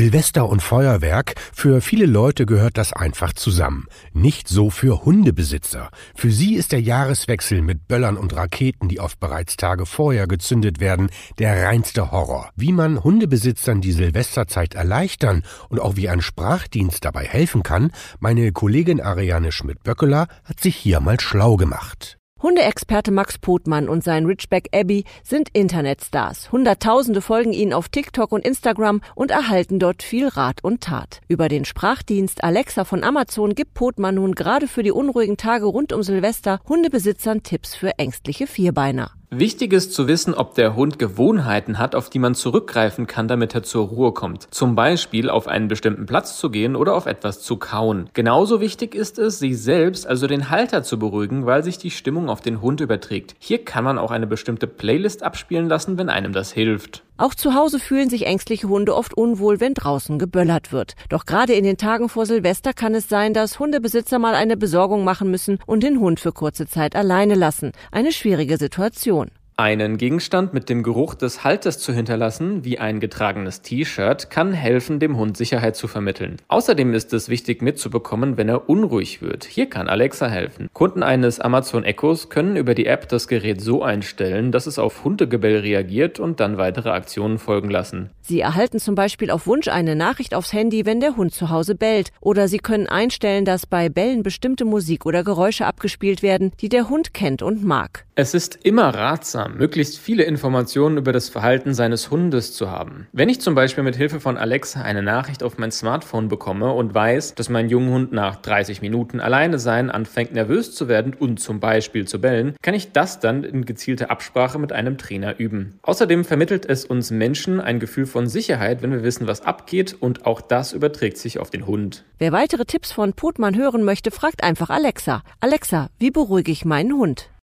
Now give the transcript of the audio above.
Silvester und Feuerwerk, für viele Leute gehört das einfach zusammen. Nicht so für Hundebesitzer. Für sie ist der Jahreswechsel mit Böllern und Raketen, die oft bereits Tage vorher gezündet werden, der reinste Horror. Wie man Hundebesitzern die Silvesterzeit erleichtern und auch wie ein Sprachdienst dabei helfen kann, meine Kollegin Ariane Schmidt-Böckeler hat sich hier mal schlau gemacht. Hundeexperte Max Potmann und sein Ridgeback Abbey sind Internetstars. Hunderttausende folgen ihnen auf TikTok und Instagram und erhalten dort viel Rat und Tat. Über den Sprachdienst Alexa von Amazon gibt Potmann nun gerade für die unruhigen Tage rund um Silvester Hundebesitzern Tipps für ängstliche Vierbeiner. Wichtig ist zu wissen, ob der Hund Gewohnheiten hat, auf die man zurückgreifen kann, damit er zur Ruhe kommt. Zum Beispiel auf einen bestimmten Platz zu gehen oder auf etwas zu kauen. Genauso wichtig ist es, sich selbst, also den Halter zu beruhigen, weil sich die Stimmung auf den Hund überträgt. Hier kann man auch eine bestimmte Playlist abspielen lassen, wenn einem das hilft. Auch zu Hause fühlen sich ängstliche Hunde oft unwohl, wenn draußen geböllert wird. Doch gerade in den Tagen vor Silvester kann es sein, dass Hundebesitzer mal eine Besorgung machen müssen und den Hund für kurze Zeit alleine lassen. Eine schwierige Situation. Einen Gegenstand mit dem Geruch des Halters zu hinterlassen, wie ein getragenes T-Shirt, kann helfen, dem Hund Sicherheit zu vermitteln. Außerdem ist es wichtig mitzubekommen, wenn er unruhig wird. Hier kann Alexa helfen. Kunden eines Amazon Echos können über die App das Gerät so einstellen, dass es auf Hundegebell reagiert und dann weitere Aktionen folgen lassen. Sie erhalten zum Beispiel auf Wunsch eine Nachricht aufs Handy, wenn der Hund zu Hause bellt. Oder Sie können einstellen, dass bei Bällen bestimmte Musik oder Geräusche abgespielt werden, die der Hund kennt und mag. Es ist immer ratsam, möglichst viele Informationen über das Verhalten seines Hundes zu haben. Wenn ich zum Beispiel mit Hilfe von Alexa eine Nachricht auf mein Smartphone bekomme und weiß, dass mein Junghund nach 30 Minuten alleine sein anfängt nervös zu werden und zum Beispiel zu bellen, kann ich das dann in gezielter Absprache mit einem Trainer üben. Außerdem vermittelt es uns Menschen ein Gefühl von Sicherheit, wenn wir wissen, was abgeht und auch das überträgt sich auf den Hund. Wer weitere Tipps von Potmann hören möchte, fragt einfach Alexa. Alexa, wie beruhige ich meinen Hund?